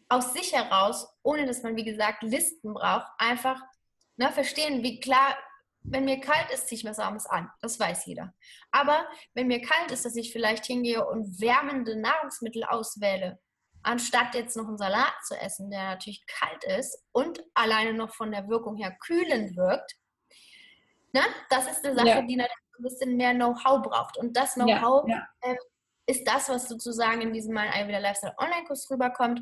B: aus sich heraus, ohne dass man, wie gesagt, Listen braucht, einfach ne, verstehen, wie klar wenn mir kalt ist, ziehe ich mir was Warmes an. Das weiß jeder. Aber wenn mir kalt ist, dass ich vielleicht hingehe und wärmende Nahrungsmittel auswähle, anstatt jetzt noch einen Salat zu essen, der natürlich kalt ist und alleine noch von der Wirkung her kühlend wirkt, ne? das ist eine Sache, ja. die natürlich ein bisschen mehr Know-how braucht. Und das Know-how ja, ja. äh, ist das, was sozusagen in diesem Mal Ayurveda Lifestyle Online-Kurs rüberkommt.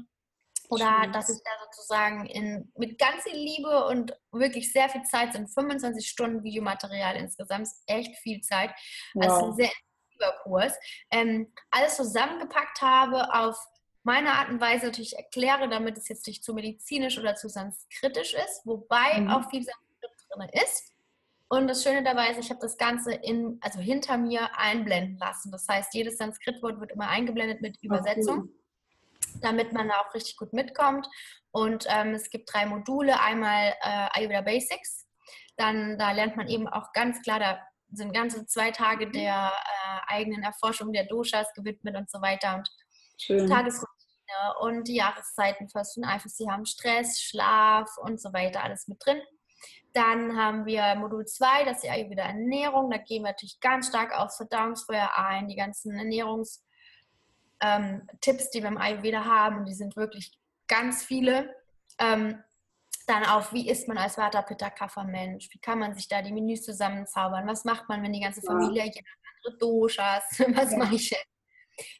B: Oder dass ich da sozusagen in, mit ganz viel Liebe und wirklich sehr viel Zeit sind 25 Stunden Videomaterial insgesamt, ist echt viel Zeit. Wow. Also ein sehr intensiver Kurs. Ähm, alles zusammengepackt habe auf meine Art und Weise natürlich erkläre, damit es jetzt nicht zu medizinisch oder zu kritisch ist, wobei mhm. auch viel Sanskrit drin ist. Und das Schöne dabei ist, ich habe das Ganze in, also hinter mir einblenden lassen. Das heißt, jedes Sanskritwort wird immer eingeblendet mit Übersetzung. Okay damit man da auch richtig gut mitkommt. Und ähm, es gibt drei Module. Einmal äh, Ayurveda Basics. Dann da lernt man eben auch ganz klar, da sind ganze zwei Tage mhm. der äh, eigenen Erforschung der Doshas gewidmet und so weiter. Und Schön. Tagesroutine und die Jahreszeiten, Fürst und Eifers, sie haben Stress, Schlaf und so weiter, alles mit drin. Dann haben wir Modul 2, das ist die Ayurveda Ernährung. Da gehen wir natürlich ganz stark aufs Verdauungsfeuer ein, die ganzen Ernährungs- ähm, Tipps, die wir im Ayurveda haben, und die sind wirklich ganz viele. Ähm, dann auf, wie isst man als Vata Pitta Kapha Mensch? Wie kann man sich da die Menüs zusammenzaubern? Was macht man, wenn die ganze Familie ja. andere Doshas? Was ja. mache ich denn?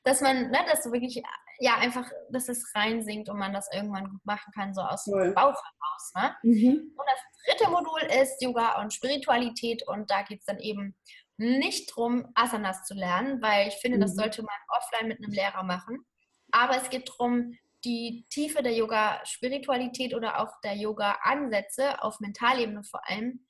B: Dass man, ne, dass du wirklich, ja, einfach, dass es reinsinkt und man das irgendwann gut machen kann, so aus dem Bauch heraus. Ne? Mhm. Und das dritte Modul ist Yoga und Spiritualität und da geht es dann eben nicht darum, Asanas zu lernen, weil ich finde, das mhm. sollte man offline mit einem Lehrer machen. Aber es geht darum, die Tiefe der Yoga-Spiritualität oder auch der Yoga-Ansätze auf Mentalebene vor allem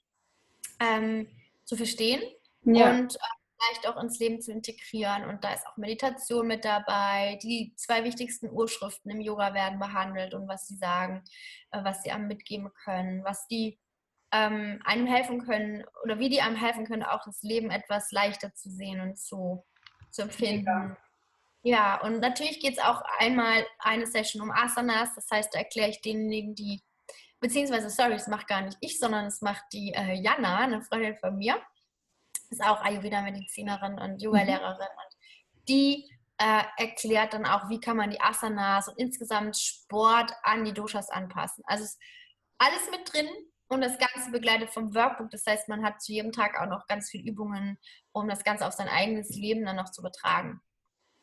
B: ähm, zu verstehen ja. und äh, vielleicht auch ins Leben zu integrieren. Und da ist auch Meditation mit dabei. Die zwei wichtigsten Urschriften im Yoga werden behandelt und was sie sagen, äh, was sie einem mitgeben können, was die ähm, einem helfen können oder wie die einem helfen können, auch das Leben etwas leichter zu sehen und zu, zu empfinden. Ja. ja, und natürlich geht es auch einmal eine Session um Asanas, das heißt, da erkläre ich denjenigen, die, beziehungsweise, sorry, das macht gar nicht ich, sondern es macht die äh, Jana, eine Freundin von mir, ist auch Ayurveda-Medizinerin und Yoga-Lehrerin mhm. und die äh, erklärt dann auch, wie kann man die Asanas und insgesamt Sport an die Doshas anpassen. Also ist alles mit drin, und das Ganze begleitet vom Workbook. Das heißt, man hat zu jedem Tag auch noch ganz viele Übungen, um das Ganze auf sein eigenes Leben dann noch zu übertragen.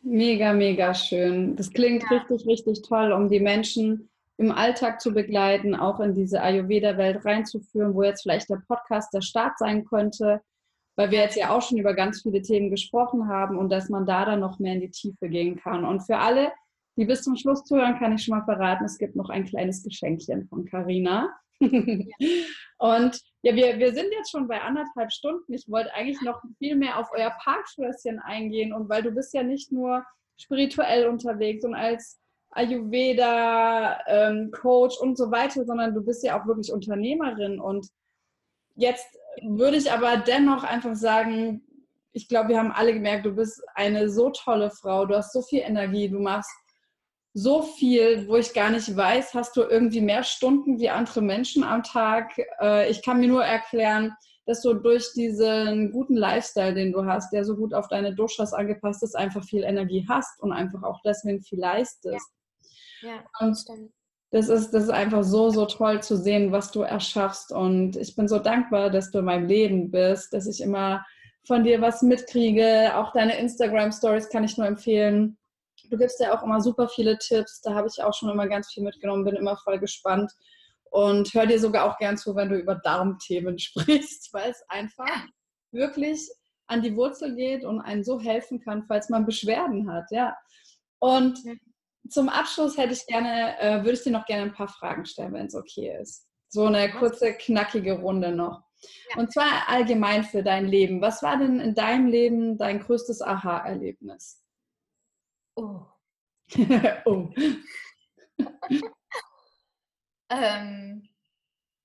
A: Mega, mega schön. Das klingt ja. richtig, richtig toll, um die Menschen im Alltag zu begleiten, auch in diese Ayurveda-Welt reinzuführen, wo jetzt vielleicht der Podcast der Start sein könnte, weil wir jetzt ja auch schon über ganz viele Themen gesprochen haben und dass man da dann noch mehr in die Tiefe gehen kann. Und für alle, die bis zum Schluss zuhören, kann ich schon mal verraten, es gibt noch ein kleines Geschenkchen von Carina. Und ja, wir, wir sind jetzt schon bei anderthalb Stunden. Ich wollte eigentlich noch viel mehr auf euer Parkschlösschen eingehen und weil du bist ja nicht nur spirituell unterwegs und als Ayurveda, ähm, Coach und so weiter, sondern du bist ja auch wirklich Unternehmerin. Und jetzt würde ich aber dennoch einfach sagen, ich glaube, wir haben alle gemerkt, du bist eine so tolle Frau, du hast so viel Energie, du machst so viel, wo ich gar nicht weiß, hast du irgendwie mehr Stunden wie andere Menschen am Tag. Äh, ich kann mir nur erklären, dass du durch diesen guten Lifestyle, den du hast, der so gut auf deine Doshas angepasst ist, einfach viel Energie hast und einfach auch deswegen viel leistest. Ja, ja und stimmt. Das ist, das ist einfach so, so toll zu sehen, was du erschaffst. Und ich bin so dankbar, dass du in meinem Leben bist, dass ich immer von dir was mitkriege. Auch deine Instagram-Stories kann ich nur empfehlen. Du gibst ja auch immer super viele Tipps. Da habe ich auch schon immer ganz viel mitgenommen, bin immer voll gespannt und hör dir sogar auch gern zu, wenn du über Darmthemen sprichst, weil es einfach wirklich an die Wurzel geht und einen so helfen kann, falls man Beschwerden hat. Ja. Und zum Abschluss hätte ich gerne, äh, würde ich dir noch gerne ein paar Fragen stellen, wenn es okay ist. So eine kurze, knackige Runde noch. Ja. Und zwar allgemein für dein Leben. Was war denn in deinem Leben dein größtes Aha-Erlebnis?
B: Oh. oh. ähm,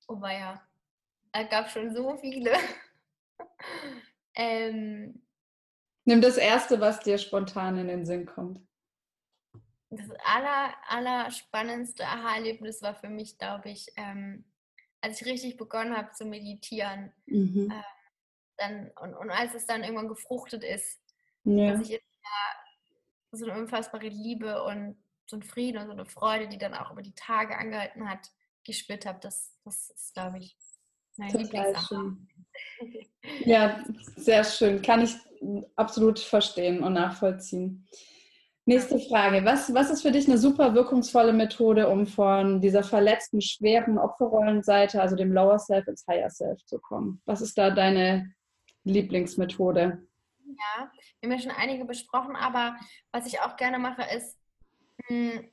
B: oh ja. Es gab schon so viele.
A: ähm, Nimm das erste, was dir spontan in den Sinn kommt
B: das aller, aller spannendste Aha-Erlebnis war für mich, glaube ich, ähm, als ich richtig begonnen habe zu meditieren. Mhm. Äh, dann, und, und als es dann irgendwann gefruchtet ist, ja. dass ich jetzt so eine unfassbare Liebe und so ein Frieden und so eine Freude, die dann auch über die Tage angehalten hat, gespürt habe, das, das ist, glaube ich, mein Lieblingsaha.
A: Ja, sehr schön. Kann ich absolut verstehen und nachvollziehen. Nächste Frage. Was, was ist für dich eine super wirkungsvolle Methode, um von dieser verletzten, schweren Opferrollenseite, also dem Lower Self, ins Higher Self zu kommen? Was ist da deine Lieblingsmethode?
B: Ja, wir haben ja schon einige besprochen, aber was ich auch gerne mache, ist mh, hm,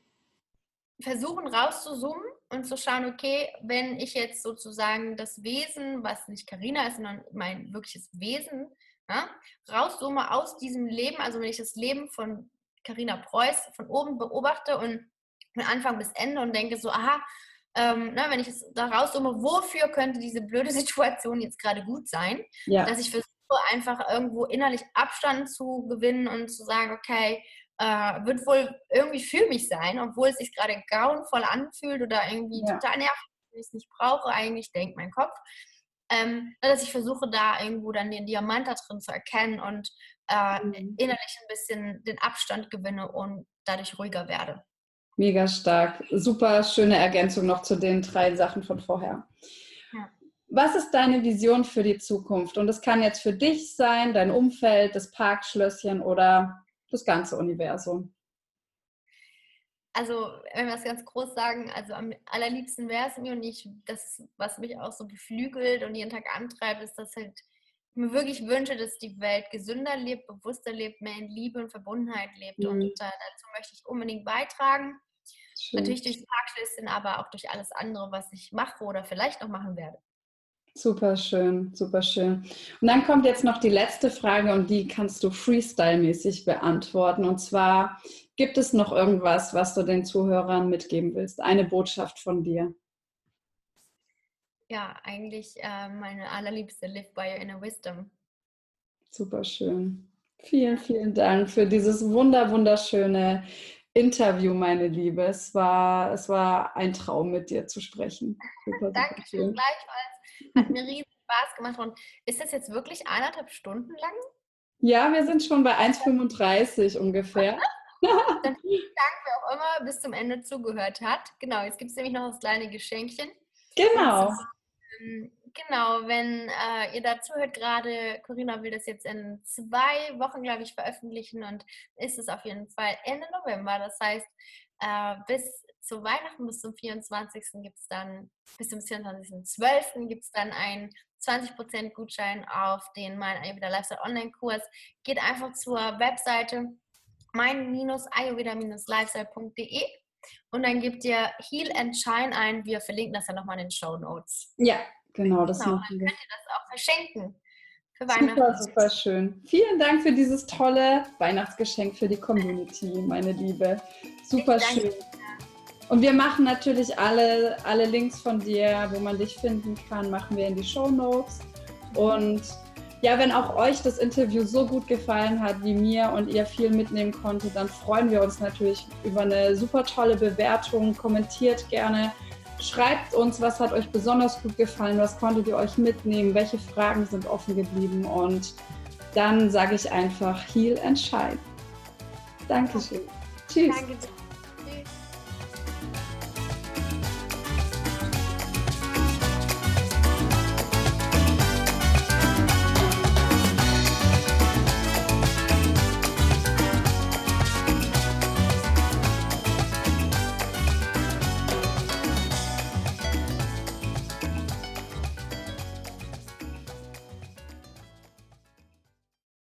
B: versuchen rauszuzoomen und zu schauen, okay, wenn ich jetzt sozusagen das Wesen, was nicht Karina ist, sondern mein wirkliches Wesen, ja, rauszoome aus diesem Leben, also wenn ich das Leben von Carina Preuß von oben beobachte und von Anfang bis Ende und denke so, aha, ähm, na, ne, wenn ich es da raussumme, wofür könnte diese blöde Situation jetzt gerade gut sein, ja. dass ich versuche einfach irgendwo innerlich Abstand zu gewinnen und zu sagen, okay, äh, wird wohl irgendwie für mich sein, obwohl es sich gerade grauenvoll anfühlt oder irgendwie ja. total nervig, wenn ich es nicht brauche, eigentlich denkt mein Kopf. Ähm, dass ich versuche, da irgendwo dann den Diamant da drin zu erkennen und äh, mhm. innerlich ein bisschen den Abstand gewinne und dadurch ruhiger werde.
A: Mega stark. Super schöne Ergänzung noch zu den drei Sachen von vorher. Was ist deine Vision für die Zukunft? Und das kann jetzt für dich sein, dein Umfeld, das Parkschlösschen oder das ganze Universum.
B: Also, wenn wir es ganz groß sagen, also am allerliebsten wäre es mir und ich, das, was mich auch so beflügelt und jeden Tag antreibt, ist, dass halt mir wirklich wünsche, dass die Welt gesünder lebt, bewusster lebt, mehr in Liebe und Verbundenheit lebt. Mhm. Und äh, dazu möchte ich unbedingt beitragen. Schön. Natürlich durch Parkschlüsseln, aber auch durch alles andere, was ich mache oder vielleicht noch machen werde.
A: Super schön, super schön. Und dann kommt jetzt noch die letzte Frage und die kannst du freestyle-mäßig beantworten. Und zwar, gibt es noch irgendwas, was du den Zuhörern mitgeben willst? Eine Botschaft von dir?
B: ja, eigentlich äh, meine allerliebste Live by Your Inner Wisdom.
A: Super schön. Vielen, vielen Dank für dieses wunder, wunderschöne Interview, meine Liebe. Es war, es war ein Traum, mit dir zu sprechen.
B: Super, Dankeschön, gleichfalls. Hat mir riesen Spaß gemacht. Und ist das jetzt wirklich eineinhalb Stunden lang?
A: Ja, wir sind schon bei 1,35 ungefähr.
B: Dann vielen Dank, wer auch immer bis zum Ende zugehört hat. Genau, jetzt gibt es nämlich noch das kleine Geschenkchen.
A: Genau.
B: Ähm, genau, wenn äh, ihr dazu hört, gerade Corinna will das jetzt in zwei Wochen, glaube ich, veröffentlichen und ist es auf jeden Fall Ende November. Das heißt, äh, bis zu Weihnachten bis zum 24. gibt es dann, bis zum 24.12. gibt es dann einen 20% Gutschein auf den Mein Ayurveda Lifestyle Online-Kurs. Geht einfach zur Webseite mein-ayurveda-lifestyle.de und dann gebt ihr Heal and Shine ein. Wir verlinken das ja nochmal in den Show Notes.
A: Ja, genau, das
B: genau,
A: machen
B: wir. Dann könnt ihr das auch verschenken.
A: Für Weihnachten. Super, super schön. Vielen Dank für dieses tolle Weihnachtsgeschenk für die Community, meine Liebe. Super schön. Und wir machen natürlich alle, alle Links von dir, wo man dich finden kann, machen wir in die Show Notes. Und ja, wenn auch euch das Interview so gut gefallen hat wie mir und ihr viel mitnehmen konntet, dann freuen wir uns natürlich über eine super tolle Bewertung. Kommentiert gerne, schreibt uns, was hat euch besonders gut gefallen, was konntet ihr euch mitnehmen, welche Fragen sind offen geblieben und dann sage ich einfach Heal and Shine. Dankeschön. Tschüss. Danke.